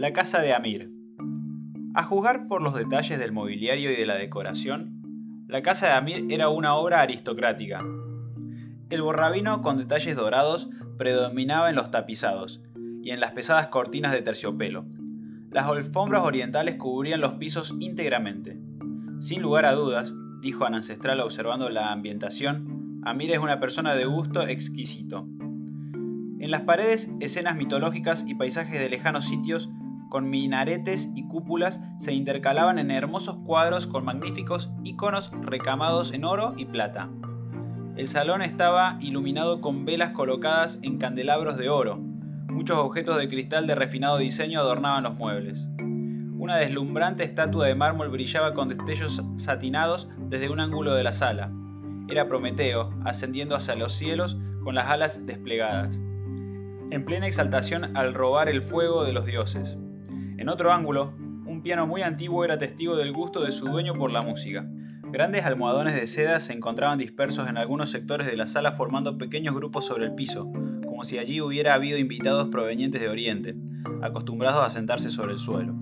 La casa de Amir. A juzgar por los detalles del mobiliario y de la decoración, la casa de Amir era una obra aristocrática. El borrabino con detalles dorados predominaba en los tapizados y en las pesadas cortinas de terciopelo. Las alfombras orientales cubrían los pisos íntegramente. Sin lugar a dudas, dijo Ana Ancestral observando la ambientación, Amir es una persona de gusto exquisito. En las paredes, escenas mitológicas y paisajes de lejanos sitios con minaretes y cúpulas se intercalaban en hermosos cuadros con magníficos iconos recamados en oro y plata. El salón estaba iluminado con velas colocadas en candelabros de oro. Muchos objetos de cristal de refinado diseño adornaban los muebles. Una deslumbrante estatua de mármol brillaba con destellos satinados desde un ángulo de la sala. Era Prometeo, ascendiendo hacia los cielos con las alas desplegadas, en plena exaltación al robar el fuego de los dioses. En otro ángulo, un piano muy antiguo era testigo del gusto de su dueño por la música. Grandes almohadones de seda se encontraban dispersos en algunos sectores de la sala formando pequeños grupos sobre el piso, como si allí hubiera habido invitados provenientes de Oriente, acostumbrados a sentarse sobre el suelo.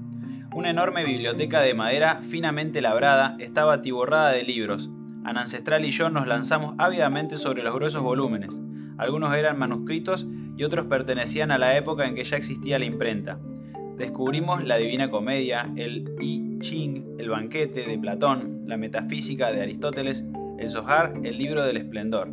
Una enorme biblioteca de madera finamente labrada estaba atiborrada de libros. Ana Ancestral y yo nos lanzamos ávidamente sobre los gruesos volúmenes. Algunos eran manuscritos y otros pertenecían a la época en que ya existía la imprenta descubrimos la Divina Comedia, el I Ching, el Banquete de Platón, la Metafísica de Aristóteles, el Zohar, el Libro del Esplendor.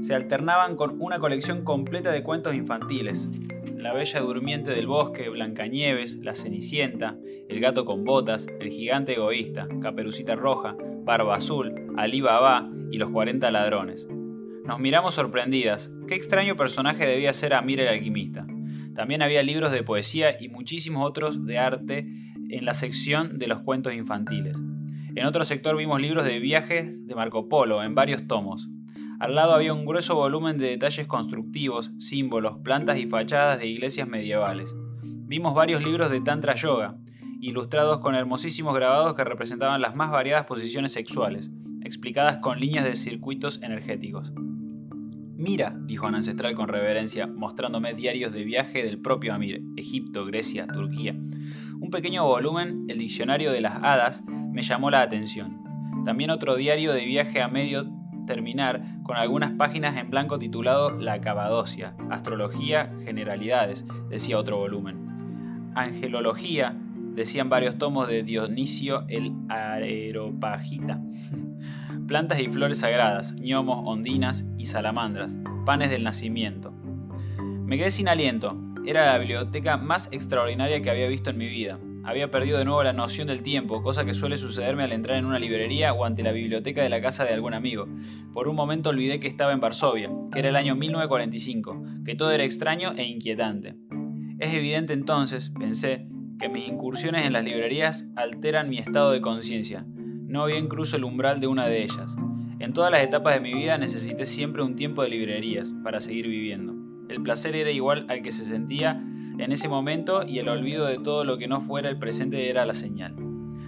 Se alternaban con una colección completa de cuentos infantiles. La Bella Durmiente del Bosque, Blancanieves, La Cenicienta, El Gato con Botas, El Gigante Egoísta, Caperucita Roja, Barba Azul, Ali Baba y Los 40 Ladrones. Nos miramos sorprendidas. Qué extraño personaje debía ser Amir el alquimista. También había libros de poesía y muchísimos otros de arte en la sección de los cuentos infantiles. En otro sector vimos libros de viajes de Marco Polo en varios tomos. Al lado había un grueso volumen de detalles constructivos, símbolos, plantas y fachadas de iglesias medievales. Vimos varios libros de Tantra Yoga, ilustrados con hermosísimos grabados que representaban las más variadas posiciones sexuales, explicadas con líneas de circuitos energéticos. Mira, dijo Ana Ancestral con reverencia, mostrándome diarios de viaje del propio Amir, Egipto, Grecia, Turquía. Un pequeño volumen, el Diccionario de las Hadas, me llamó la atención. También otro diario de viaje a medio terminar, con algunas páginas en blanco titulado La Cabadocia, Astrología, Generalidades, decía otro volumen. Angelología, decían varios tomos de Dionisio el Areopagita. Plantas y flores sagradas, gnomos, ondinas y salamandras, panes del nacimiento. Me quedé sin aliento. Era la biblioteca más extraordinaria que había visto en mi vida. Había perdido de nuevo la noción del tiempo, cosa que suele sucederme al entrar en una librería o ante la biblioteca de la casa de algún amigo. Por un momento olvidé que estaba en Varsovia, que era el año 1945, que todo era extraño e inquietante. Es evidente entonces, pensé, que mis incursiones en las librerías alteran mi estado de conciencia. No bien cruzo el umbral de una de ellas. En todas las etapas de mi vida necesité siempre un tiempo de librerías para seguir viviendo. El placer era igual al que se sentía en ese momento y el olvido de todo lo que no fuera el presente era la señal.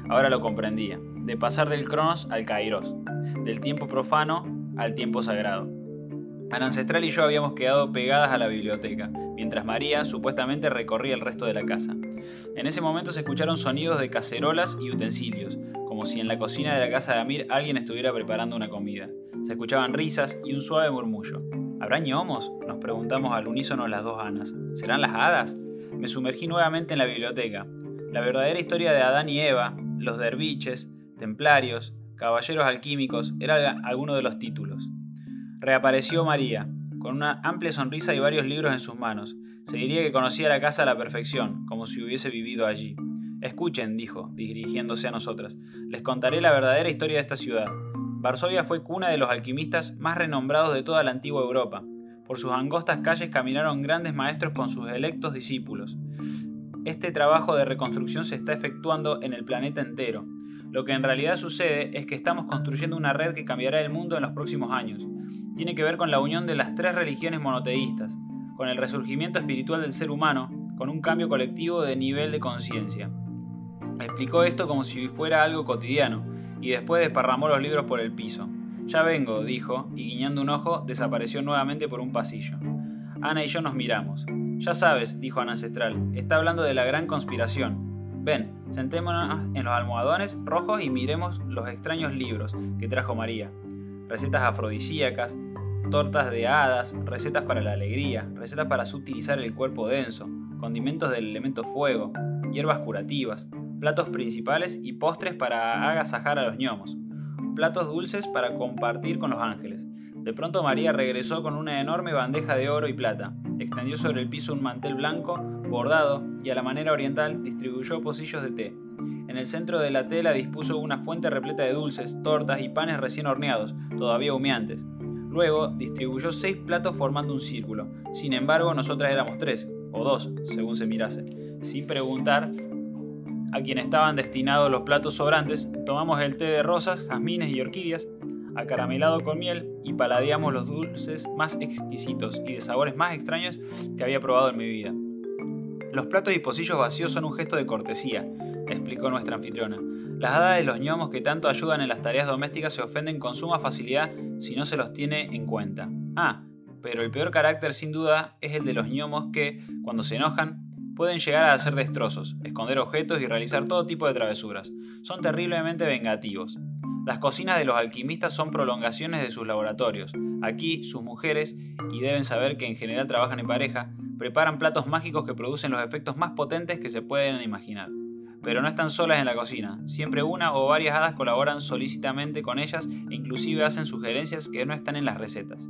Ahora lo comprendía, de pasar del cronos al kairos, del tiempo profano al tiempo sagrado. Ana Ancestral y yo habíamos quedado pegadas a la biblioteca, mientras María supuestamente recorría el resto de la casa. En ese momento se escucharon sonidos de cacerolas y utensilios, como si en la cocina de la casa de Amir alguien estuviera preparando una comida. Se escuchaban risas y un suave murmullo. ¿Habrá ñomos? Nos preguntamos al unísono las dos Anas. ¿Serán las hadas? Me sumergí nuevamente en la biblioteca. La verdadera historia de Adán y Eva, los derviches, templarios, caballeros alquímicos, era alguno de los títulos. Reapareció María, con una amplia sonrisa y varios libros en sus manos. Se diría que conocía la casa a la perfección, como si hubiese vivido allí. Escuchen, dijo, dirigiéndose a nosotras, les contaré la verdadera historia de esta ciudad. Varsovia fue cuna de los alquimistas más renombrados de toda la antigua Europa. Por sus angostas calles caminaron grandes maestros con sus electos discípulos. Este trabajo de reconstrucción se está efectuando en el planeta entero. Lo que en realidad sucede es que estamos construyendo una red que cambiará el mundo en los próximos años tiene que ver con la unión de las tres religiones monoteístas, con el resurgimiento espiritual del ser humano, con un cambio colectivo de nivel de conciencia. Explicó esto como si fuera algo cotidiano, y después desparramó los libros por el piso. Ya vengo, dijo, y guiñando un ojo, desapareció nuevamente por un pasillo. Ana y yo nos miramos. Ya sabes, dijo Ana Ancestral, está hablando de la gran conspiración. Ven, sentémonos en los almohadones rojos y miremos los extraños libros que trajo María. Recetas afrodisíacas, tortas de hadas, recetas para la alegría, recetas para sutilizar el cuerpo denso, condimentos del elemento fuego, hierbas curativas, platos principales y postres para agasajar a los gnomos, platos dulces para compartir con los ángeles. De pronto María regresó con una enorme bandeja de oro y plata, extendió sobre el piso un mantel blanco, bordado, y a la manera oriental distribuyó pocillos de té. En el centro de la tela dispuso una fuente repleta de dulces, tortas y panes recién horneados, todavía humeantes. Luego distribuyó seis platos formando un círculo. Sin embargo, nosotras éramos tres, o dos, según se mirase. Sin preguntar a quien estaban destinados los platos sobrantes, tomamos el té de rosas, jazmines y orquídeas, acaramelado con miel, y paladeamos los dulces más exquisitos y de sabores más extraños que había probado en mi vida. Los platos y pocillos vacíos son un gesto de cortesía, explicó nuestra anfitriona. Las hadas de los ñomos que tanto ayudan en las tareas domésticas se ofenden con suma facilidad si no se los tiene en cuenta. Ah, pero el peor carácter sin duda es el de los ñomos que, cuando se enojan, pueden llegar a hacer destrozos, esconder objetos y realizar todo tipo de travesuras. Son terriblemente vengativos. Las cocinas de los alquimistas son prolongaciones de sus laboratorios. Aquí, sus mujeres, y deben saber que en general trabajan en pareja, preparan platos mágicos que producen los efectos más potentes que se pueden imaginar pero no están solas en la cocina. Siempre una o varias hadas colaboran solícitamente con ellas e inclusive hacen sugerencias que no están en las recetas.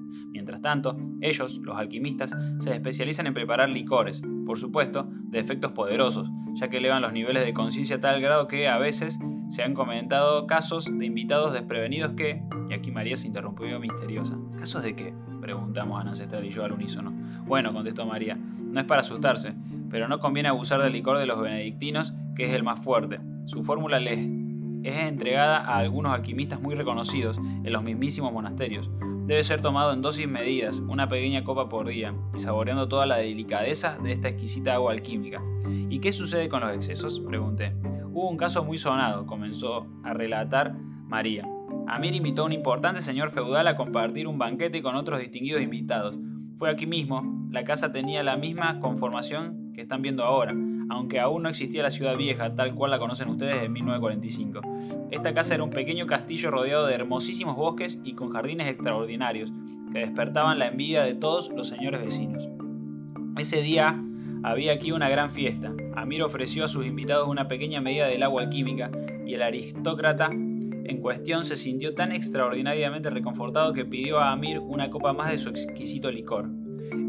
Mientras tanto, ellos, los alquimistas, se especializan en preparar licores, por supuesto, de efectos poderosos, ya que elevan los niveles de conciencia a tal grado que a veces se han comentado casos de invitados desprevenidos que, y aquí María se interrumpió misteriosa. ¿Casos de qué? Preguntamos a Ancestral y yo al unísono. Bueno, contestó María, no es para asustarse, pero no conviene abusar del licor de los benedictinos que es el más fuerte. Su fórmula les es entregada a algunos alquimistas muy reconocidos en los mismísimos monasterios. Debe ser tomado en dosis medidas, una pequeña copa por día, y saboreando toda la delicadeza de esta exquisita agua alquímica. ¿Y qué sucede con los excesos? pregunté. Hubo un caso muy sonado, comenzó a relatar María. Amir invitó a un importante señor feudal a compartir un banquete con otros distinguidos invitados. Fue aquí mismo, la casa tenía la misma conformación que están viendo ahora, aunque aún no existía la ciudad vieja tal cual la conocen ustedes en 1945. Esta casa era un pequeño castillo rodeado de hermosísimos bosques y con jardines extraordinarios que despertaban la envidia de todos los señores vecinos. Ese día había aquí una gran fiesta. Amir ofreció a sus invitados una pequeña medida del agua alquímica y el aristócrata en cuestión se sintió tan extraordinariamente reconfortado que pidió a Amir una copa más de su exquisito licor.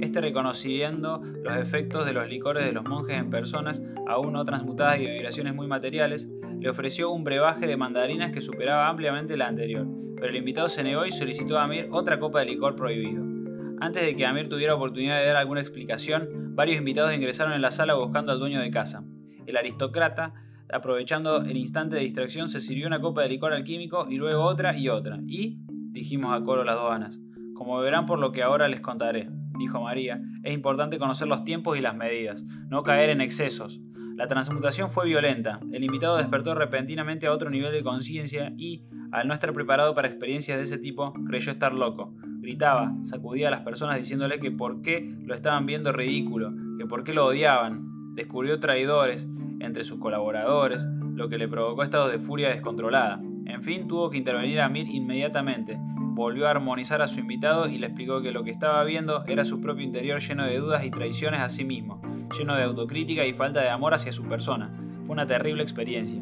Este reconociendo los efectos de los licores de los monjes en personas aún no transmutadas y de vibraciones muy materiales, le ofreció un brebaje de mandarinas que superaba ampliamente la anterior, pero el invitado se negó y solicitó a Amir otra copa de licor prohibido. Antes de que Amir tuviera oportunidad de dar alguna explicación, varios invitados ingresaron en la sala buscando al dueño de casa. El aristócrata, aprovechando el instante de distracción, se sirvió una copa de licor alquímico y luego otra y otra. Y, dijimos a coro las dos como verán por lo que ahora les contaré dijo María, es importante conocer los tiempos y las medidas, no caer en excesos. La transmutación fue violenta, el invitado despertó repentinamente a otro nivel de conciencia y, al no estar preparado para experiencias de ese tipo, creyó estar loco. Gritaba, sacudía a las personas diciéndole que por qué lo estaban viendo ridículo, que por qué lo odiaban. Descubrió traidores entre sus colaboradores, lo que le provocó estados de furia descontrolada. En fin, tuvo que intervenir a Mir inmediatamente, volvió a armonizar a su invitado y le explicó que lo que estaba viendo era su propio interior lleno de dudas y traiciones a sí mismo, lleno de autocrítica y falta de amor hacia su persona. Fue una terrible experiencia.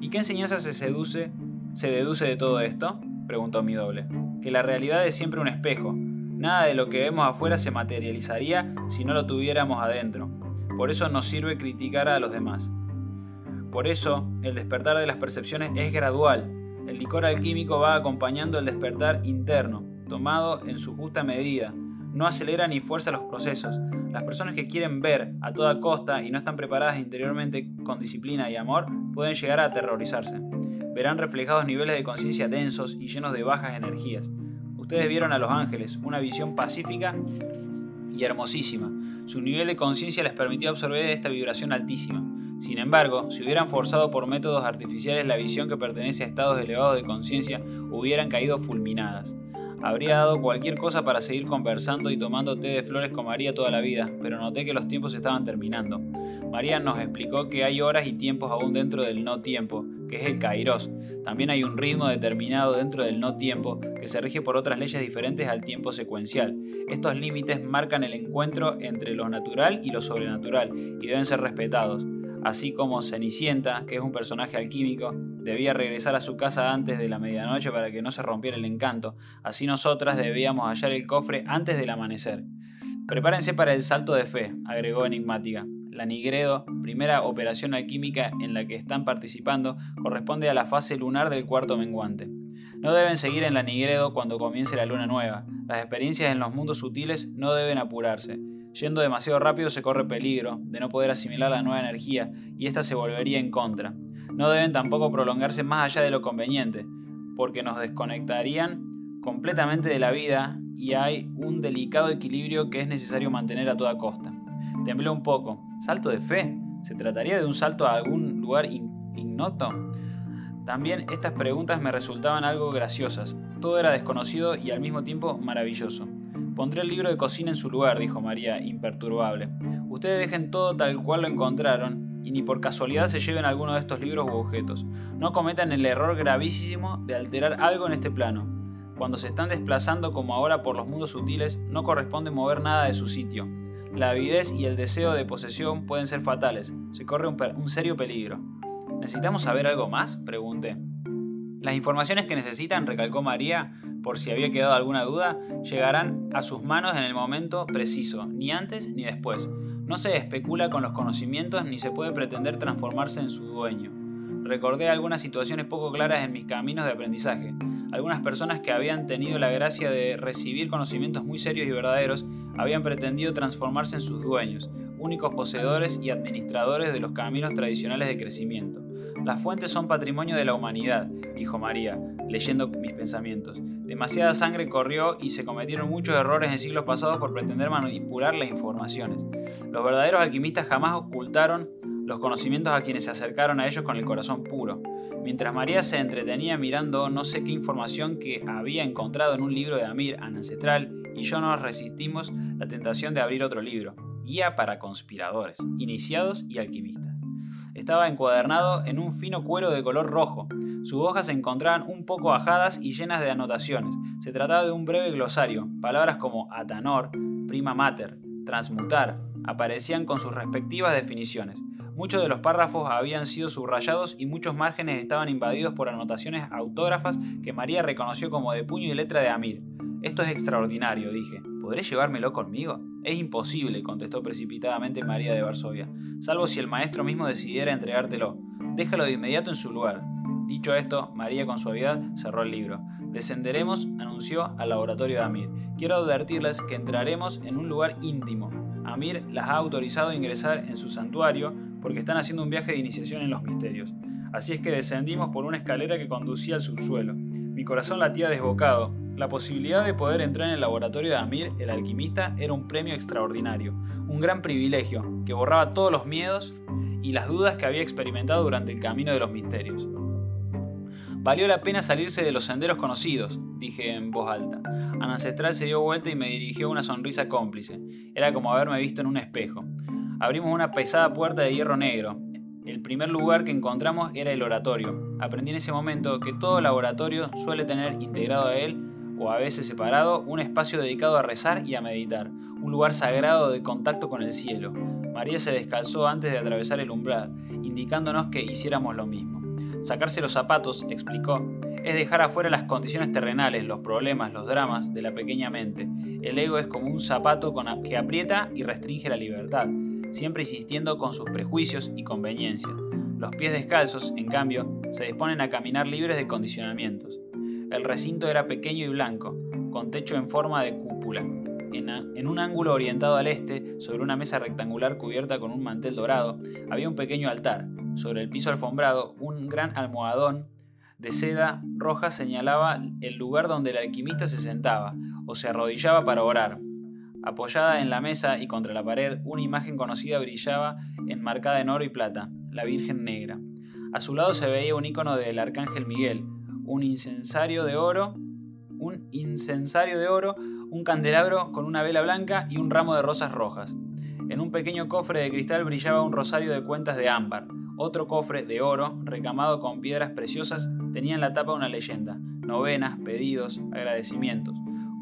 ¿Y qué enseñanza se seduce, se deduce de todo esto? preguntó mi doble. Que la realidad es siempre un espejo. Nada de lo que vemos afuera se materializaría si no lo tuviéramos adentro. Por eso nos sirve criticar a los demás. Por eso, el despertar de las percepciones es gradual, el licor alquímico va acompañando el despertar interno, tomado en su justa medida. No acelera ni fuerza los procesos. Las personas que quieren ver a toda costa y no están preparadas interiormente con disciplina y amor pueden llegar a aterrorizarse. Verán reflejados niveles de conciencia densos y llenos de bajas energías. Ustedes vieron a los ángeles, una visión pacífica y hermosísima. Su nivel de conciencia les permitió absorber esta vibración altísima. Sin embargo, si hubieran forzado por métodos artificiales la visión que pertenece a estados elevados de conciencia, hubieran caído fulminadas. Habría dado cualquier cosa para seguir conversando y tomando té de flores con María toda la vida, pero noté que los tiempos estaban terminando. María nos explicó que hay horas y tiempos aún dentro del no tiempo, que es el kairos. También hay un ritmo determinado dentro del no tiempo que se rige por otras leyes diferentes al tiempo secuencial. Estos límites marcan el encuentro entre lo natural y lo sobrenatural y deben ser respetados. Así como Cenicienta, que es un personaje alquímico, debía regresar a su casa antes de la medianoche para que no se rompiera el encanto, así nosotras debíamos hallar el cofre antes del amanecer. Prepárense para el salto de fe, agregó enigmática. La Nigredo, primera operación alquímica en la que están participando, corresponde a la fase lunar del cuarto menguante. No deben seguir en la Nigredo cuando comience la luna nueva. Las experiencias en los mundos sutiles no deben apurarse. Yendo demasiado rápido se corre peligro de no poder asimilar la nueva energía y ésta se volvería en contra. No deben tampoco prolongarse más allá de lo conveniente, porque nos desconectarían completamente de la vida y hay un delicado equilibrio que es necesario mantener a toda costa. Temblé un poco. ¿Salto de fe? ¿Se trataría de un salto a algún lugar ignoto? También estas preguntas me resultaban algo graciosas. Todo era desconocido y al mismo tiempo maravilloso. Pondré el libro de cocina en su lugar, dijo María, imperturbable. Ustedes dejen todo tal cual lo encontraron y ni por casualidad se lleven alguno de estos libros u objetos. No cometan el error gravísimo de alterar algo en este plano. Cuando se están desplazando como ahora por los mundos sutiles, no corresponde mover nada de su sitio. La avidez y el deseo de posesión pueden ser fatales. Se corre un, serio peligro. ¿Necesitamos saber algo más? Pregunté. Las informaciones que necesitan, recalcó María, por si había quedado alguna duda, llegarán a sus manos en el momento preciso, ni antes ni después. No se especula con los conocimientos ni se puede pretender transformarse en su dueño. Recordé algunas situaciones poco claras en mis caminos de aprendizaje. Algunas personas que habían tenido la gracia de recibir conocimientos muy serios y verdaderos habían pretendido transformarse en sus dueños, únicos poseedores y administradores de los caminos tradicionales de crecimiento. Las fuentes son patrimonio de la humanidad, dijo María, leyendo mis pensamientos. Demasiada sangre corrió y se cometieron muchos errores en siglos pasados por pretender manipular las informaciones. Los verdaderos alquimistas jamás ocultaron los conocimientos a quienes se acercaron a ellos con el corazón puro. Mientras María se entretenía mirando no sé qué información que había encontrado en un libro de Amir ancestral, y yo nos resistimos la tentación de abrir otro libro, Guía para conspiradores, iniciados y alquimistas. Estaba encuadernado en un fino cuero de color rojo. Sus hojas se encontraban un poco ajadas y llenas de anotaciones. Se trataba de un breve glosario. Palabras como atanor, prima mater, transmutar, aparecían con sus respectivas definiciones. Muchos de los párrafos habían sido subrayados y muchos márgenes estaban invadidos por anotaciones autógrafas que María reconoció como de puño y letra de Amir. Esto es extraordinario, dije. ¿Podré llevármelo conmigo? Es imposible, contestó precipitadamente María de Varsovia, salvo si el maestro mismo decidiera entregártelo. Déjalo de inmediato en su lugar. Dicho esto, María con suavidad cerró el libro. Descenderemos, anunció, al laboratorio de Amir. Quiero advertirles que entraremos en un lugar íntimo. Amir las ha autorizado a ingresar en su santuario porque están haciendo un viaje de iniciación en los misterios. Así es que descendimos por una escalera que conducía al subsuelo. Mi corazón latía desbocado. La posibilidad de poder entrar en el laboratorio de Amir, el alquimista, era un premio extraordinario, un gran privilegio que borraba todos los miedos y las dudas que había experimentado durante el camino de los misterios. Valió la pena salirse de los senderos conocidos, dije en voz alta. Ancestral se dio vuelta y me dirigió una sonrisa cómplice. Era como haberme visto en un espejo. Abrimos una pesada puerta de hierro negro. El primer lugar que encontramos era el oratorio. Aprendí en ese momento que todo laboratorio suele tener integrado a él, o a veces separado, un espacio dedicado a rezar y a meditar, un lugar sagrado de contacto con el cielo. María se descalzó antes de atravesar el umbral, indicándonos que hiciéramos lo mismo. Sacarse los zapatos, explicó, es dejar afuera las condiciones terrenales, los problemas, los dramas de la pequeña mente. El ego es como un zapato que aprieta y restringe la libertad siempre insistiendo con sus prejuicios y conveniencias. Los pies descalzos, en cambio, se disponen a caminar libres de condicionamientos. El recinto era pequeño y blanco, con techo en forma de cúpula. En, un ángulo orientado al este, sobre una mesa rectangular cubierta con un mantel dorado, había un pequeño altar. Sobre el piso alfombrado, un gran almohadón de seda roja señalaba el lugar donde el alquimista se sentaba o se arrodillaba para orar. Apoyada en la mesa y contra la pared, una imagen conocida brillaba enmarcada en oro y plata, la Virgen Negra. A su lado se veía un icono del Arcángel Miguel, un incensario de oro, un incensario de oro, un candelabro con una vela blanca y un ramo de rosas rojas. En un pequeño cofre de cristal brillaba un rosario de cuentas de ámbar. Otro cofre de oro, recamado con piedras preciosas, tenía en la tapa una leyenda, novenas, pedidos, agradecimientos.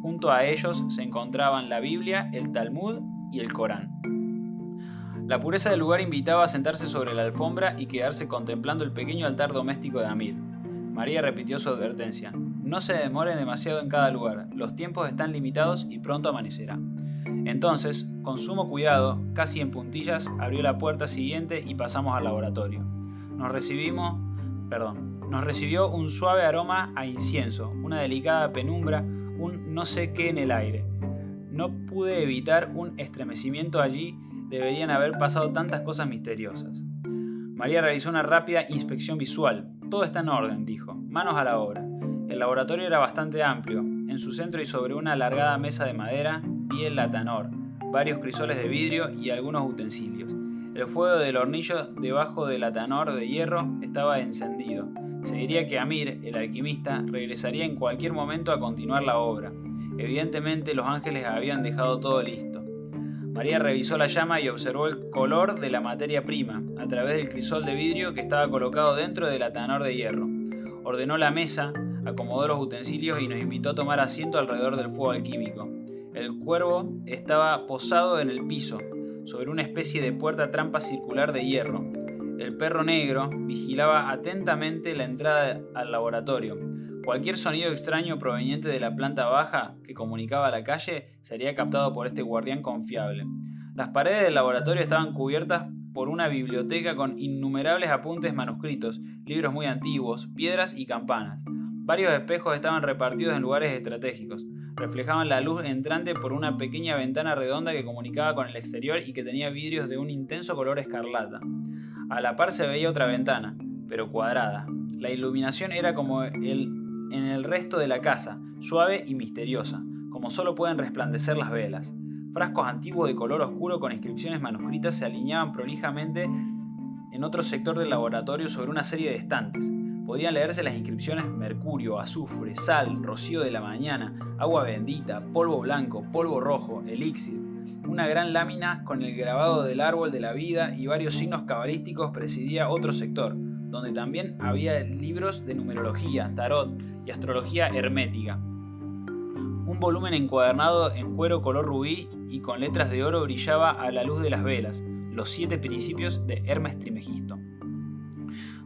Junto a ellos se encontraban la Biblia, el Talmud y el Corán. La pureza del lugar invitaba a sentarse sobre la alfombra y quedarse contemplando el pequeño altar doméstico de Amir. María repitió su advertencia. No se demore demasiado en cada lugar, los tiempos están limitados y pronto amanecerá. Entonces, con sumo cuidado, casi en puntillas, abrió la puerta siguiente y pasamos al laboratorio. Nos recibimos, perdón, nos recibió un suave aroma a incienso, una delicada penumbra, un no sé qué en el aire. No pude evitar un estremecimiento allí, deberían haber pasado tantas cosas misteriosas. María realizó una rápida inspección visual. Todo está en orden, dijo. Manos a la obra. El laboratorio era bastante amplio. En su centro y sobre una alargada mesa de madera vi el latanor, varios crisoles de vidrio y algunos utensilios. El fuego del hornillo debajo del latanor de hierro estaba encendido. Se diría que Amir, el alquimista, regresaría en cualquier momento a continuar la obra. Evidentemente los ángeles habían dejado todo listo. María revisó la llama y observó el color de la materia prima a través del crisol de vidrio que estaba colocado dentro del latanor de hierro. Ordenó la mesa, acomodó los utensilios y nos invitó a tomar asiento alrededor del fuego alquímico. El cuervo estaba posado en el piso, sobre una especie de puerta trampa circular de hierro. El perro negro vigilaba atentamente la entrada al laboratorio. Cualquier sonido extraño proveniente de la planta baja que comunicaba a la calle sería captado por este guardián confiable. Las paredes del laboratorio estaban cubiertas por una biblioteca con innumerables apuntes manuscritos, libros muy antiguos, piedras y campanas. Varios espejos estaban repartidos en lugares estratégicos. Reflejaban la luz entrante por una pequeña ventana redonda que comunicaba con el exterior y que tenía vidrios de un intenso color escarlata. A la par se veía otra ventana, pero cuadrada. La iluminación era como en el resto de la casa, suave y misteriosa, como solo pueden resplandecer las velas. Frascos antiguos de color oscuro con inscripciones manuscritas se alineaban prolijamente en otro sector del laboratorio sobre una serie de estantes. Podían leerse las inscripciones mercurio, azufre, sal, rocío de la mañana, agua bendita, polvo blanco, polvo rojo, elixir, una gran lámina con el grabado del árbol de la vida y varios signos cabalísticos presidía otro sector, donde también había libros de numerología, tarot y astrología hermética. Un volumen encuadernado en cuero color rubí y con letras de oro brillaba a la luz de las velas, los siete principios de Hermes Trimegisto.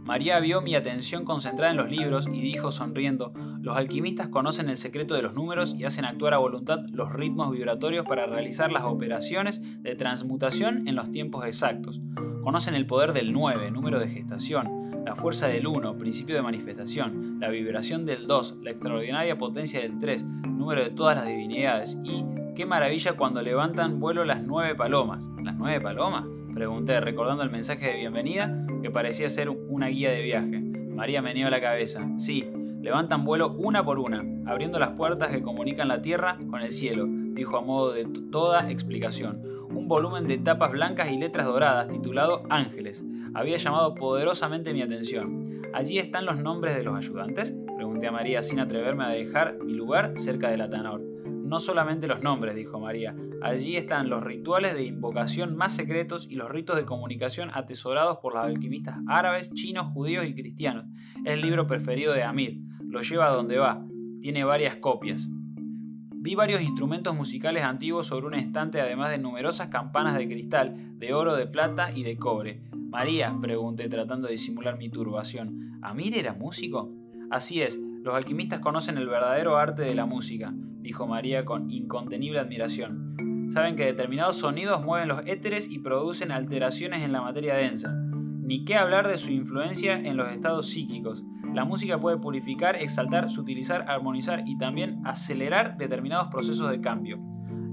María vio mi atención concentrada en los libros y dijo sonriendo, los alquimistas conocen el secreto de los números y hacen actuar a voluntad los ritmos vibratorios para realizar las operaciones de transmutación en los tiempos exactos. Conocen el poder del 9, número de gestación, la fuerza del 1, principio de manifestación, la vibración del 2, la extraordinaria potencia del 3, número de todas las divinidades y qué maravilla cuando levantan vuelo las nueve palomas. ¿Las nueve palomas? Pregunté, recordando el mensaje de bienvenida que parecía ser una guía de viaje. María meneó la cabeza. Sí, levantan vuelo una por una, abriendo las puertas que comunican la tierra con el cielo, dijo a modo de toda explicación. Un volumen de tapas blancas y letras doradas titulado Ángeles había llamado poderosamente mi atención. ¿Allí están los nombres de los ayudantes? Pregunté a María sin atreverme a dejar mi lugar cerca del atanor. No solamente los nombres, dijo María, allí están los rituales de invocación más secretos y los ritos de comunicación atesorados por los alquimistas árabes, chinos, judíos y cristianos. Es el libro preferido de Amir, lo lleva a donde va, tiene varias copias. Vi varios instrumentos musicales antiguos sobre un estante, además de numerosas campanas de cristal, de oro, de plata y de cobre. María, pregunté tratando de disimular mi turbación, ¿Amir era músico? Así es, los alquimistas conocen el verdadero arte de la música dijo María con incontenible admiración. Saben que determinados sonidos mueven los éteres y producen alteraciones en la materia densa. Ni qué hablar de su influencia en los estados psíquicos. La música puede purificar, exaltar, sutilizar, armonizar y también acelerar determinados procesos de cambio.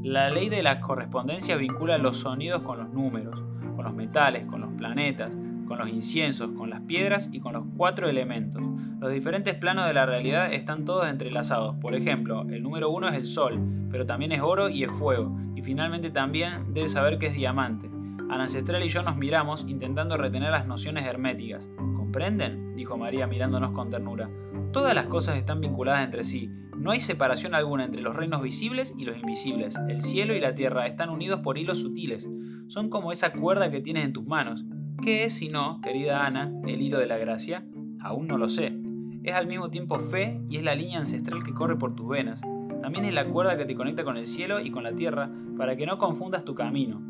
La ley de la correspondencia vincula los sonidos con los números, con los metales, con los planetas, con los inciensos, con las piedras y con los cuatro elementos. Los diferentes planos de la realidad están todos entrelazados. Por ejemplo, el número uno es el sol, pero también es oro y es fuego. Y finalmente también debe saber que es diamante. Al ancestral y yo nos miramos intentando retener las nociones herméticas. ¿Comprenden? dijo María mirándonos con ternura. Todas las cosas están vinculadas entre sí. No hay separación alguna entre los reinos visibles y los invisibles. El cielo y la tierra están unidos por hilos sutiles. Son como esa cuerda que tienes en tus manos. ¿Qué es, si no, querida Ana, el hilo de la gracia? Aún no lo sé. Es al mismo tiempo fe y es la línea ancestral que corre por tus venas. También es la cuerda que te conecta con el cielo y con la tierra para que no confundas tu camino.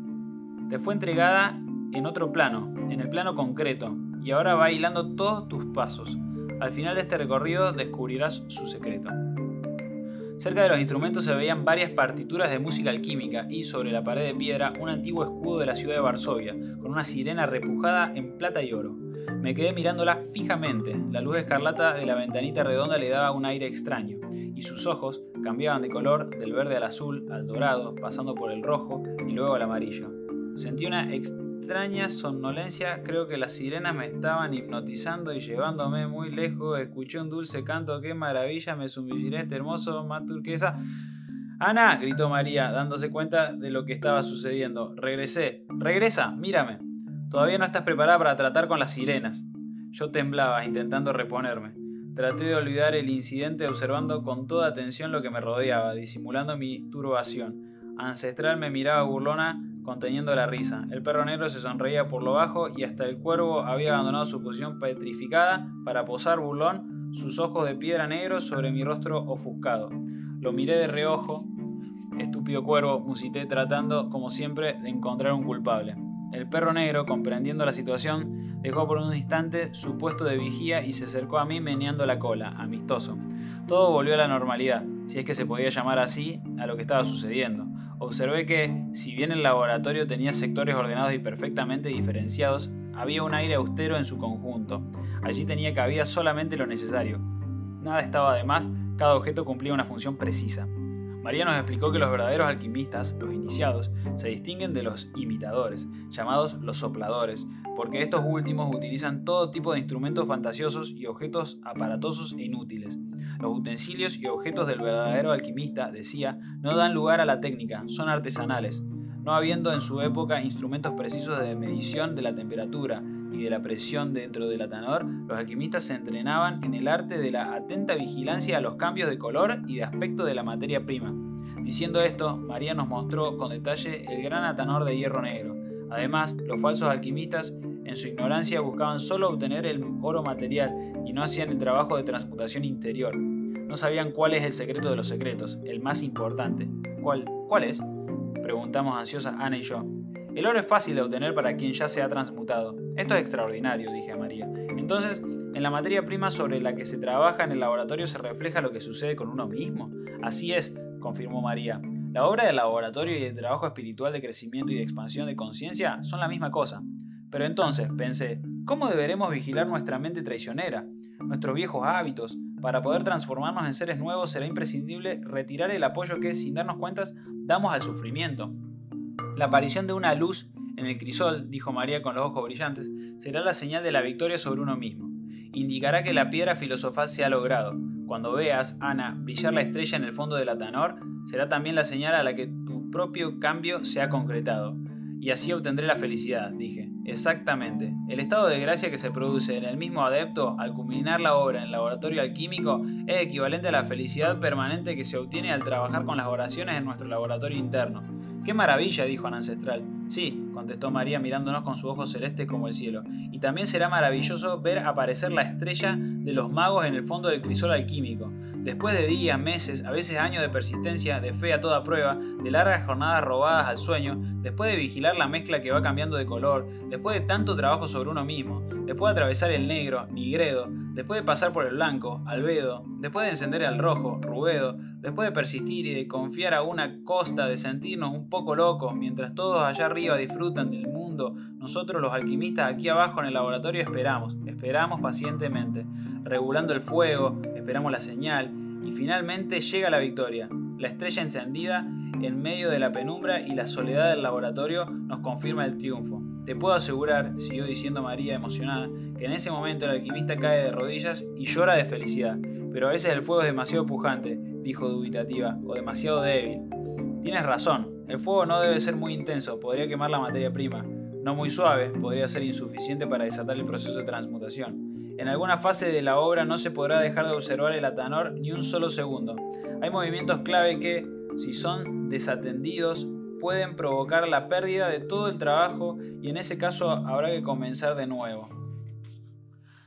Te fue entregada en otro plano, en el plano concreto, y ahora va hilando todos tus pasos. Al final de este recorrido descubrirás su secreto. Cerca de los instrumentos se veían varias partituras de música alquímica y sobre la pared de piedra un antiguo escudo de la ciudad de Varsovia, con una sirena repujada en plata y oro. Me quedé mirándola fijamente, la luz escarlata de la ventanita redonda le daba un aire extraño, y sus ojos cambiaban de color del verde al azul, al dorado, pasando por el rojo y luego al amarillo. Sentí una extraña somnolencia, creo que las sirenas me estaban hipnotizando y llevándome muy lejos. Escuché un dulce canto, qué maravilla, me sumergiré este hermoso mar turquesa. Ana, gritó María, dándose cuenta de lo que estaba sucediendo. Regresé. Regresa, mírame. Todavía no estás preparada para tratar con las sirenas. Yo temblaba, intentando reponerme. Traté de olvidar el incidente observando con toda atención lo que me rodeaba, disimulando mi turbación. Ancestral me miraba burlona conteniendo la risa. El perro negro se sonreía por lo bajo y hasta el cuervo había abandonado su posición petrificada para posar burlón sus ojos de piedra negros sobre mi rostro ofuscado. Lo miré de reojo. Estúpido cuervo, musité tratando, como siempre, de encontrar un culpable. El perro negro, comprendiendo la situación, dejó por un instante su puesto de vigía y se acercó a mí meneando la cola, amistoso. Todo volvió a la normalidad, si es que se podía llamar así a lo que estaba sucediendo. Observé que, si bien el laboratorio tenía sectores ordenados y perfectamente diferenciados, había un aire austero en su conjunto. Allí tenía cabida solamente lo necesario. Nada estaba de más, cada objeto cumplía una función precisa. María nos explicó que los verdaderos alquimistas, los iniciados, se distinguen de los imitadores, llamados los sopladores, porque estos últimos utilizan todo tipo de instrumentos fantasiosos y objetos aparatosos e inútiles. Los utensilios y objetos del verdadero alquimista, decía, no dan lugar a la técnica, son artesanales. No habiendo en su época instrumentos precisos de medición de la temperatura y de la presión dentro del atanor, los alquimistas se entrenaban en el arte de la atenta vigilancia a los cambios de color y de aspecto de la materia prima. Diciendo esto, María nos mostró con detalle el gran atanor de hierro negro. Además, los falsos alquimistas, en su ignorancia, buscaban solo obtener el oro material y no hacían el trabajo de transmutación interior. No sabían cuál es el secreto de los secretos, el más importante. ¿Cuál, cuál es? Preguntamos ansiosas Ana y yo. El oro es fácil de obtener para quien ya se ha transmutado. Esto es extraordinario, dije a María. Entonces, en la materia prima sobre la que se trabaja en el laboratorio se refleja lo que sucede con uno mismo. Así es, confirmó María. La obra del laboratorio y el trabajo espiritual de crecimiento y de expansión de conciencia son la misma cosa. Pero entonces, pensé, ¿cómo deberemos vigilar nuestra mente traicionera? Nuestros viejos hábitos. Para poder transformarnos en seres nuevos será imprescindible retirar el apoyo que, sin darnos cuentas, damos al sufrimiento. La aparición de una luz en el crisol, dijo María con los ojos brillantes, será la señal de la victoria sobre uno mismo. Indicará que la piedra filosofal se ha logrado. Cuando veas, Ana, brillar la estrella en el fondo del atanor, será también la señal a la que tu propio cambio se ha concretado. Y así obtendré la felicidad, dije. Exactamente. El estado de gracia que se produce en el mismo adepto al culminar la obra en el laboratorio alquímico es equivalente a la felicidad permanente que se obtiene al trabajar con las oraciones en nuestro laboratorio interno. ¡Qué maravilla! dijo Ancestral. Sí, contestó María mirándonos con sus ojos celestes como el cielo. Y también será maravilloso ver aparecer la estrella de los magos en el fondo del crisol alquímico. Después de días, meses, a veces años de persistencia, de fe a toda prueba, de largas jornadas robadas al sueño, después de vigilar la mezcla que va cambiando de color, después de tanto trabajo sobre uno mismo, después de atravesar el negro, nigredo, después de pasar por el blanco, albedo, después de encender el rojo, rubedo, después de persistir y de confiar a una costa, de sentirnos un poco locos, mientras todos allá arriba disfrutan del mundo, nosotros los alquimistas aquí abajo en el laboratorio esperamos, esperamos pacientemente, regulando el fuego, esperamos la señal, y finalmente llega la victoria. La estrella encendida en medio de la penumbra y la soledad del laboratorio nos confirma el triunfo. Te puedo asegurar, siguió diciendo María emocionada, que en ese momento el alquimista cae de rodillas y llora de felicidad. Pero a veces el fuego es demasiado pujante, dijo dubitativa, o demasiado débil. Tienes razón, el fuego no debe ser muy intenso, podría quemar la materia prima. No muy suave, podría ser insuficiente para desatar el proceso de transmutación. En alguna fase de la obra no se podrá dejar de observar el atanor ni un solo segundo. Hay movimientos clave que, si son desatendidos, pueden provocar la pérdida de todo el trabajo y en ese caso habrá que comenzar de nuevo.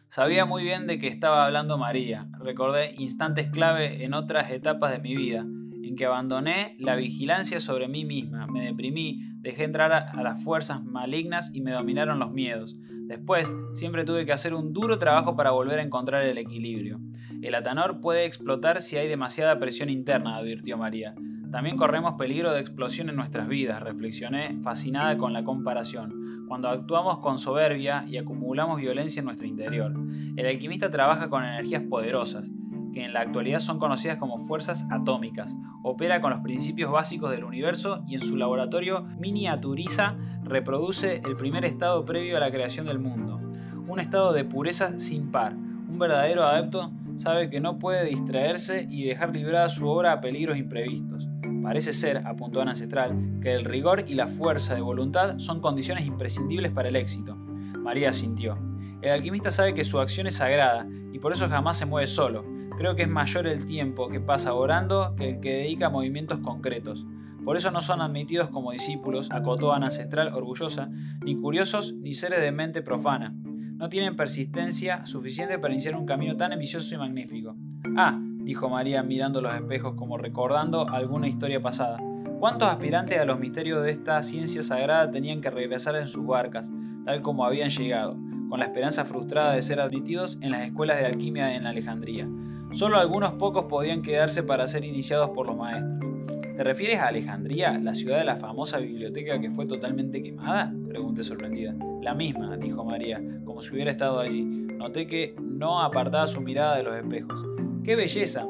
Sabía muy bien de que estaba hablando María. Recordé instantes clave en otras etapas de mi vida, en que abandoné la vigilancia sobre mí misma, me deprimí, dejé entrar a las fuerzas malignas y me dominaron los miedos. Después, siempre tuve que hacer un duro trabajo para volver a encontrar el equilibrio. El atanor puede explotar si hay demasiada presión interna, advirtió María. También corremos peligro de explosión en nuestras vidas, reflexioné, fascinada con la comparación, cuando actuamos con soberbia y acumulamos violencia en nuestro interior. El alquimista trabaja con energías poderosas, que en la actualidad son conocidas como fuerzas atómicas. Opera con los principios básicos del universo y en su laboratorio miniaturiza, reproduce el primer estado previo a la creación del mundo. Un estado de pureza sin par. Un verdadero adepto sabe que no puede distraerse y dejar librada su obra a peligros imprevistos. Parece ser, apuntó Ana Ancestral, que el rigor y la fuerza de voluntad son condiciones imprescindibles para el éxito. María sintió. El alquimista sabe que su acción es sagrada y por eso jamás se mueve solo. Creo que es mayor el tiempo que pasa orando que el que dedica a movimientos concretos. Por eso no son admitidos como discípulos, acotó Ana Ancestral orgullosa, ni curiosos ni seres de mente profana. No tienen persistencia suficiente para iniciar un camino tan ambicioso y magnífico. Ah, dijo María mirando los espejos como recordando alguna historia pasada. ¿Cuántos aspirantes a los misterios de esta ciencia sagrada tenían que regresar en sus barcas, tal como habían llegado, con la esperanza frustrada de ser admitidos en las escuelas de alquimia en Alejandría? Solo algunos pocos podían quedarse para ser iniciados por los maestros. ¿Te refieres a Alejandría, la ciudad de la famosa biblioteca que fue totalmente quemada? Pregunté sorprendida. La misma, dijo María, como si hubiera estado allí. Noté que no apartaba su mirada de los espejos. ¡Qué belleza!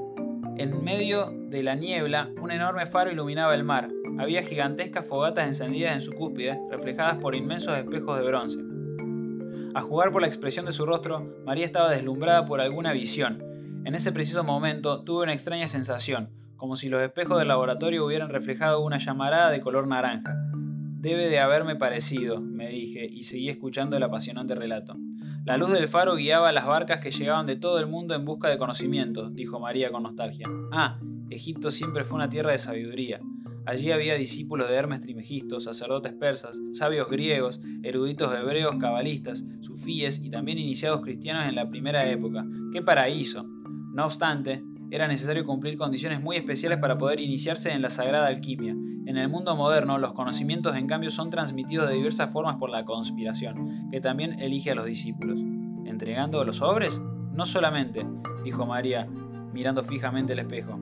En medio de la niebla, un enorme faro iluminaba el mar. Había gigantescas fogatas encendidas en su cúspide, reflejadas por inmensos espejos de bronce. A jugar por la expresión de su rostro, María estaba deslumbrada por alguna visión. En ese preciso momento tuve una extraña sensación, como si los espejos del laboratorio hubieran reflejado una llamarada de color naranja. Debe de haberme parecido, me dije, y seguí escuchando el apasionante relato. La luz del faro guiaba las barcas que llegaban de todo el mundo en busca de conocimiento, dijo María con nostalgia. Ah, Egipto siempre fue una tierra de sabiduría. Allí había discípulos de Hermes Trimegisto, sacerdotes persas, sabios griegos, eruditos hebreos, cabalistas, sufíes y también iniciados cristianos en la primera época. ¡Qué paraíso! No obstante, era necesario cumplir condiciones muy especiales para poder iniciarse en la sagrada alquimia. En el mundo moderno, los conocimientos en cambio son transmitidos de diversas formas por la conspiración, que también elige a los discípulos. ¿Entregando los sobres? No solamente, dijo María, mirando fijamente el espejo.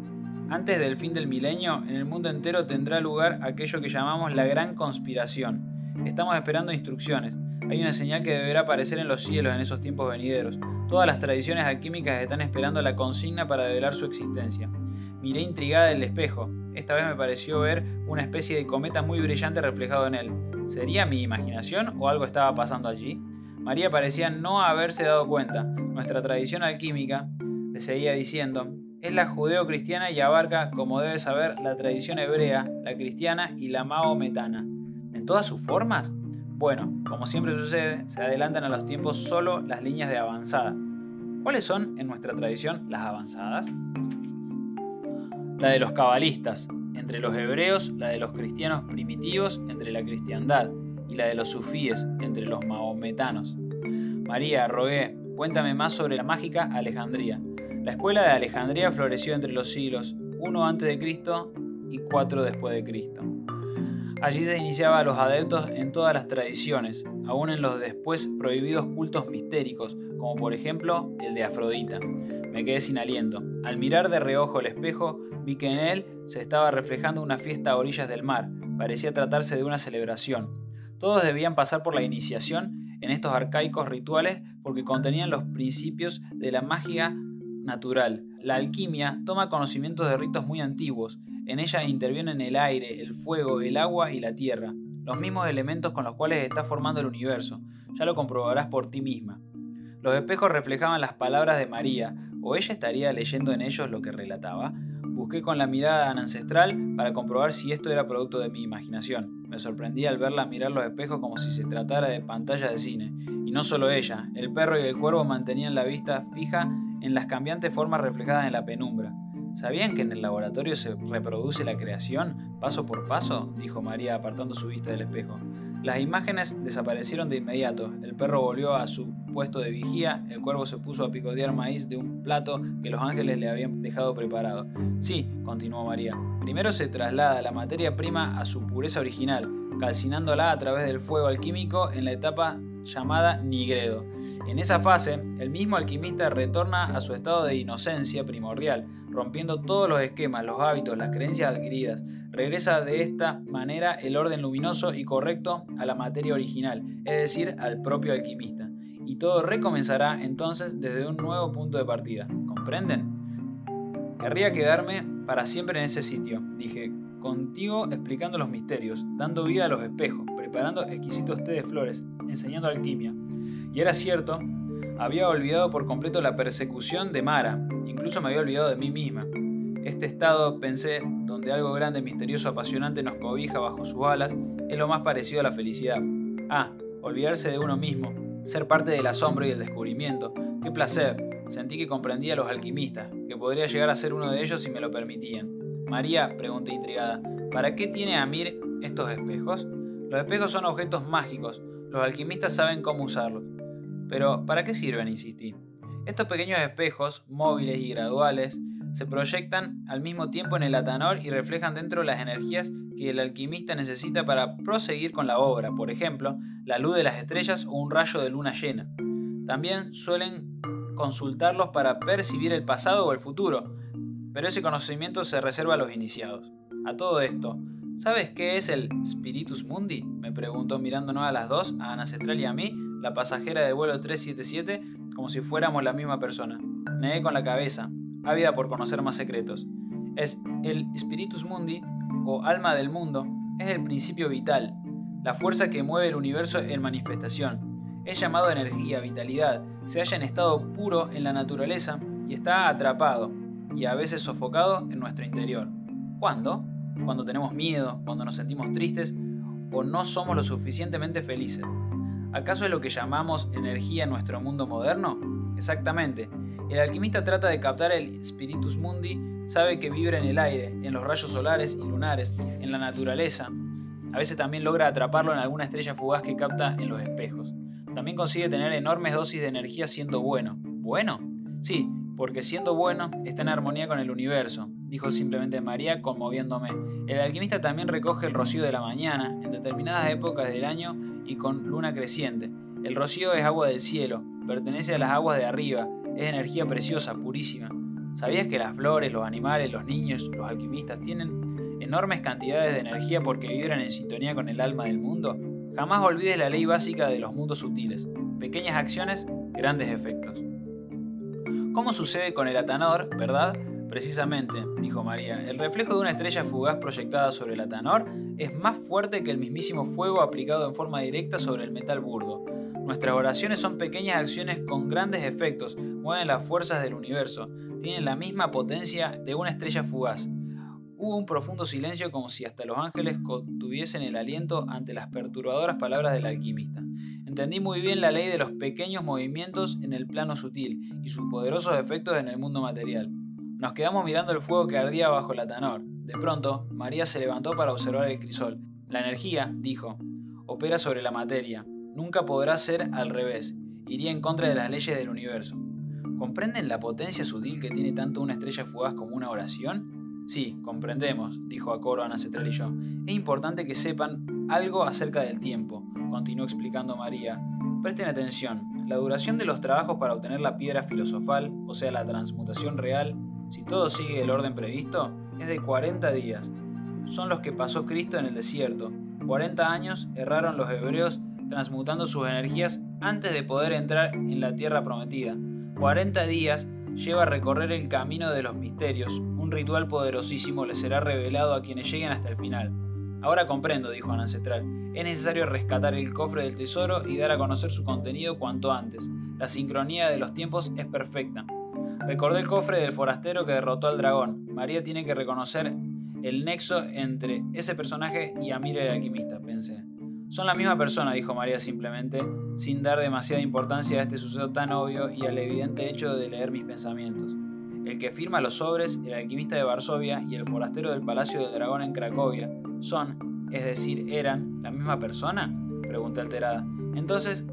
Antes del fin del milenio, en el mundo entero tendrá lugar aquello que llamamos la gran conspiración. Estamos esperando instrucciones. Hay una señal que deberá aparecer en los cielos en esos tiempos venideros. Todas las tradiciones alquímicas están esperando la consigna para develar su existencia. Miré intrigada el espejo. Esta vez me pareció ver una especie de cometa muy brillante reflejado en él. ¿Sería mi imaginación o algo estaba pasando allí? María parecía no haberse dado cuenta. Nuestra tradición alquímica, le seguía diciendo, es la judeo-cristiana y abarca, como debe saber, la tradición hebrea, la cristiana y la maometana. ¿En todas sus formas? Bueno, como siempre sucede, se adelantan a los tiempos solo las líneas de avanzada. ¿Cuáles son en nuestra tradición las avanzadas? La de los cabalistas, entre los hebreos, la de los cristianos primitivos, entre la cristiandad, y la de los sufíes, entre los mahometanos. María, rogué, cuéntame más sobre la mágica Alejandría. La escuela de Alejandría floreció entre los siglos 1 antes de Cristo y 4 después de Cristo. Allí se iniciaba a los adeptos en todas las tradiciones, aún en los después prohibidos cultos mistéricos, como por ejemplo el de Afrodita. Me quedé sin aliento. Al mirar de reojo el espejo, vi que en él se estaba reflejando una fiesta a orillas del mar. Parecía tratarse de una celebración. Todos debían pasar por la iniciación en estos arcaicos rituales porque contenían los principios de la magia natural. La alquimia toma conocimientos de ritos muy antiguos, en ella intervienen el aire, el fuego, el agua y la tierra, los mismos elementos con los cuales está formando el universo. Ya lo comprobarás por ti misma. Los espejos reflejaban las palabras de María, o ella estaría leyendo en ellos lo que relataba. Busqué con la mirada ancestral para comprobar si esto era producto de mi imaginación. Me sorprendí al verla mirar los espejos como si se tratara de pantalla de cine, Y no solo ella, el perro y el cuervo mantenían la vista fija en las cambiantes formas reflejadas en la penumbra. ¿Sabían que en el laboratorio se reproduce la creación paso por paso? dijo María apartando su vista del espejo. Las imágenes desaparecieron de inmediato. El perro volvió a su puesto de vigía, el cuervo se puso a picotear maíz de un plato que los ángeles le habían dejado preparado. Sí, continuó María, primero se traslada la materia prima a su pureza original, calcinándola a través del fuego alquímico en la etapa llamada nigredo. En esa fase, el mismo alquimista retorna a su estado de inocencia primordial, rompiendo todos los esquemas, los hábitos, las creencias adquiridas. Regresa de esta manera el orden luminoso y correcto a la materia original, es decir, al propio alquimista. Y todo recomenzará entonces desde un nuevo punto de partida. ¿Comprenden? Querría quedarme para siempre en ese sitio, dije, contigo explicando los misterios, dando vida a los espejos, preparando exquisitos té de flores, enseñando alquimia. Y era cierto, había olvidado por completo la persecución de Mara, incluso me había olvidado de mí misma. Este estado, pensé, donde algo grande, misterioso, apasionante nos cobija bajo sus alas, es lo más parecido a la felicidad. Ah, olvidarse de uno mismo, ser parte del asombro y el descubrimiento. ¡Qué placer! Sentí que comprendía a los alquimistas, que podría llegar a ser uno de ellos si me lo permitían. María, pregunté intrigada, ¿para qué tiene Amir estos espejos? Los espejos son objetos mágicos, los alquimistas saben cómo usarlos. Pero, ¿para qué sirven? insistí. Estos pequeños espejos, móviles y graduales, se proyectan al mismo tiempo en el atanor y reflejan dentro las energías que el alquimista necesita para proseguir con la obra, por ejemplo, la luz de las estrellas o un rayo de luna llena. También suelen consultarlos para percibir el pasado o el futuro, pero ese conocimiento se reserva a los iniciados. A todo esto, ¿sabes qué es el Spiritus Mundi? Me preguntó mirándonos a las dos, a Ana Cestral y a mí, la pasajera del vuelo 377, como si fuéramos la misma persona. Negué con la cabeza, ávida por conocer más secretos. Es el Spiritus Mundi, o alma del mundo, es el principio vital, la fuerza que mueve el universo en manifestación. Es llamado energía, vitalidad, se halla en estado puro en la naturaleza y está atrapado, y a veces sofocado en nuestro interior. ¿Cuándo? Cuando tenemos miedo, cuando nos sentimos tristes o no somos lo suficientemente felices. ¿Acaso es lo que llamamos energía en nuestro mundo moderno? Exactamente. El alquimista trata de captar el spiritus mundi, sabe que vibra en el aire, en los rayos solares y lunares, en la naturaleza. A veces también logra atraparlo en alguna estrella fugaz que capta en los espejos. También consigue tener enormes dosis de energía siendo bueno. ¿Bueno? Sí, porque siendo bueno está en armonía con el universo, dijo simplemente María conmoviéndome. El alquimista también recoge el rocío de la mañana, en determinadas épocas del año y con luna creciente. El rocío es agua del cielo, pertenece a las aguas de arriba, es energía preciosa, purísima. ¿Sabías que las flores, los animales, los niños, los alquimistas tienen enormes cantidades de energía porque vibran en sintonía con el alma del mundo? Jamás olvides la ley básica de los mundos sutiles. Pequeñas acciones, grandes efectos. ¿Cómo sucede con el atanor, verdad? Precisamente, dijo María, el reflejo de una estrella fugaz proyectada sobre el atanor es más fuerte que el mismísimo fuego aplicado en forma directa sobre el metal burdo. Nuestras oraciones son pequeñas acciones con grandes efectos, mueven las fuerzas del universo, tienen la misma potencia de una estrella fugaz. Hubo un profundo silencio como si hasta los ángeles contuviesen el aliento ante las perturbadoras palabras del alquimista. Entendí muy bien la ley de los pequeños movimientos en el plano sutil y sus poderosos efectos en el mundo material. Nos quedamos mirando el fuego que ardía bajo el atanor. De pronto, María se levantó para observar el crisol. La energía, dijo, opera sobre la materia. Nunca podrá ser al revés. Iría en contra de las leyes del universo. ¿Comprenden la potencia sutil que tiene tanto una estrella fugaz como una oración? Sí, comprendemos, dijo a coro Cetral y yo. Es importante que sepan algo acerca del tiempo continuó explicando María. Presten atención, la duración de los trabajos para obtener la piedra filosofal, o sea, la transmutación real, si todo sigue el orden previsto, es de 40 días. Son los que pasó Cristo en el desierto. 40 años erraron los hebreos transmutando sus energías antes de poder entrar en la tierra prometida. 40 días lleva a recorrer el camino de los misterios. Un ritual poderosísimo les será revelado a quienes lleguen hasta el final. Ahora comprendo, dijo Ana Ancestral. Es necesario rescatar el cofre del tesoro y dar a conocer su contenido cuanto antes. La sincronía de los tiempos es perfecta. Recordé el cofre del forastero que derrotó al dragón. María tiene que reconocer el nexo entre ese personaje y Amir el alquimista, pensé. Son la misma persona, dijo María simplemente, sin dar demasiada importancia a este suceso tan obvio y al evidente hecho de leer mis pensamientos. El que firma los sobres, el alquimista de Varsovia y el forastero del Palacio del Dragón en Cracovia son, es decir, eran, la misma persona? Pregunté alterada. Entonces,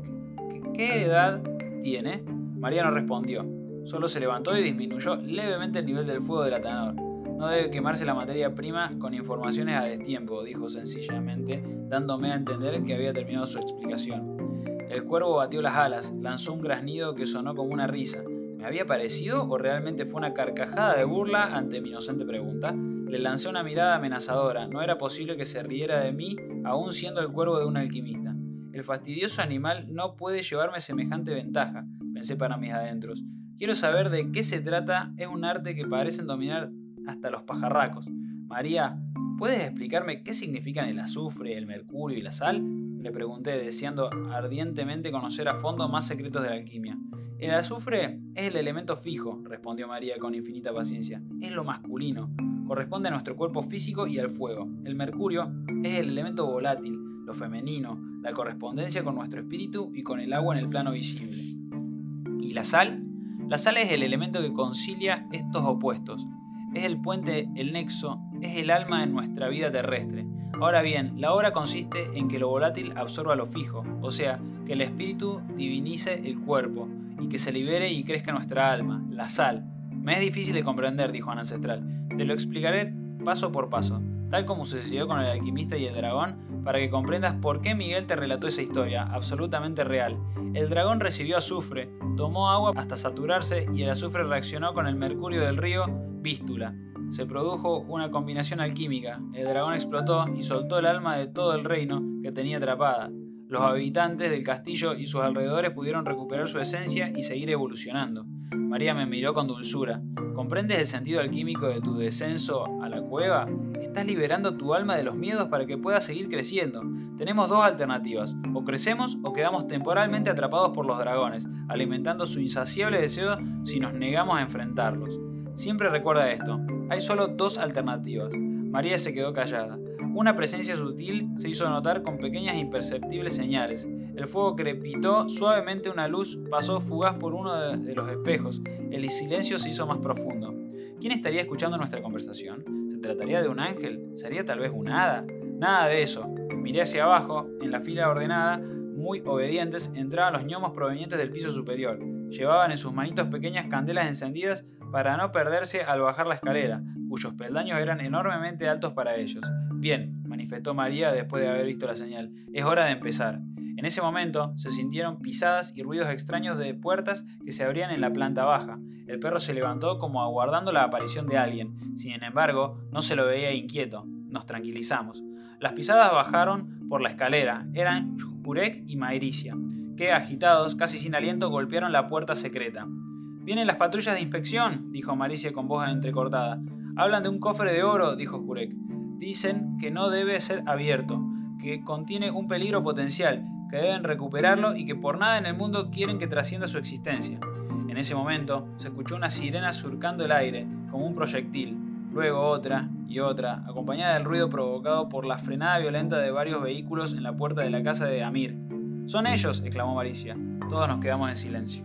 ¿qué edad tiene? María no respondió. Solo se levantó y disminuyó levemente el nivel del fuego del atanador. No debe quemarse la materia prima con informaciones a destiempo, dijo sencillamente, dándome a entender que había terminado su explicación. El cuervo batió las alas, lanzó un graznido que sonó como una risa. ¿Me había parecido o realmente fue una carcajada de burla ante mi inocente pregunta? Le lancé una mirada amenazadora. No era posible que se riera de mí, aún siendo el cuervo de un alquimista. El fastidioso animal no puede llevarme semejante ventaja, pensé para mis adentros. Quiero saber de qué se trata, es un arte que parecen dominar hasta los pajarracos. María, ¿puedes explicarme qué significan el azufre, el mercurio y la sal? Le pregunté, deseando ardientemente conocer a fondo más secretos de la alquimia. El azufre es el elemento fijo, respondió María con infinita paciencia. Es lo masculino. Corresponde a nuestro cuerpo físico y al fuego. El mercurio es el elemento volátil, lo femenino, la correspondencia con nuestro espíritu y con el agua en el plano visible. ¿Y la sal? La sal es el elemento que concilia estos opuestos, es el puente, el nexo, es el alma en nuestra vida terrestre. Ahora bien, la obra consiste en que lo volátil absorba lo fijo, o sea, que el espíritu divinice el cuerpo y que se libere y crezca nuestra alma, la sal. Me es difícil de comprender, dijo Ana Ancestral. Te lo explicaré paso por paso, tal como sucedió con el alquimista y el dragón, para que comprendas por qué Miguel te relató esa historia, absolutamente real. El dragón recibió azufre, tomó agua hasta saturarse y el azufre reaccionó con el mercurio del río Vístula. Se produjo una combinación alquímica, el dragón explotó y soltó el alma de todo el reino que tenía atrapada. Los habitantes del castillo y sus alrededores pudieron recuperar su esencia y seguir evolucionando. María me miró con dulzura. ¿Comprendes el sentido alquímico de tu descenso a la cueva? Estás liberando tu alma de los miedos para que pueda seguir creciendo. Tenemos dos alternativas, o crecemos o quedamos temporalmente atrapados por los dragones, alimentando su insaciable deseo si nos negamos a enfrentarlos. Siempre recuerda esto, hay solo dos alternativas. María se quedó callada. Una presencia sutil se hizo notar con pequeñas imperceptibles señales. El fuego crepitó suavemente, una luz pasó fugaz por uno de, los espejos. El silencio se hizo más profundo. ¿Quién estaría escuchando nuestra conversación? ¿Se trataría de un ángel? ¿Sería tal vez un hada? Nada de eso. Miré hacia abajo, en la fila ordenada, muy obedientes, entraban los gnomos provenientes del piso superior. Llevaban en sus manitos pequeñas candelas encendidas para no perderse al bajar la escalera, cuyos peldaños eran enormemente altos para ellos. Bien, manifestó María después de haber visto la señal, es hora de empezar. En ese momento se sintieron pisadas y ruidos extraños de puertas que se abrían en la planta baja. El perro se levantó como aguardando la aparición de alguien. Sin embargo, no se lo veía inquieto. Nos tranquilizamos. Las pisadas bajaron por la escalera. Eran Jurek y Mairicia, que agitados, casi sin aliento, golpearon la puerta secreta. Vienen las patrullas de inspección, dijo Maricia con voz entrecortada. Hablan de un cofre de oro, dijo Jurek. Dicen que no debe ser abierto, que contiene un peligro potencial, que deben recuperarlo y que por nada en el mundo quieren que trascienda su existencia. En ese momento se escuchó una sirena surcando el aire, como un proyectil, luego otra y otra, acompañada del ruido provocado por la frenada violenta de varios vehículos en la puerta de la casa de Amir. Son ellos, exclamó Maricia. Todos nos quedamos en silencio.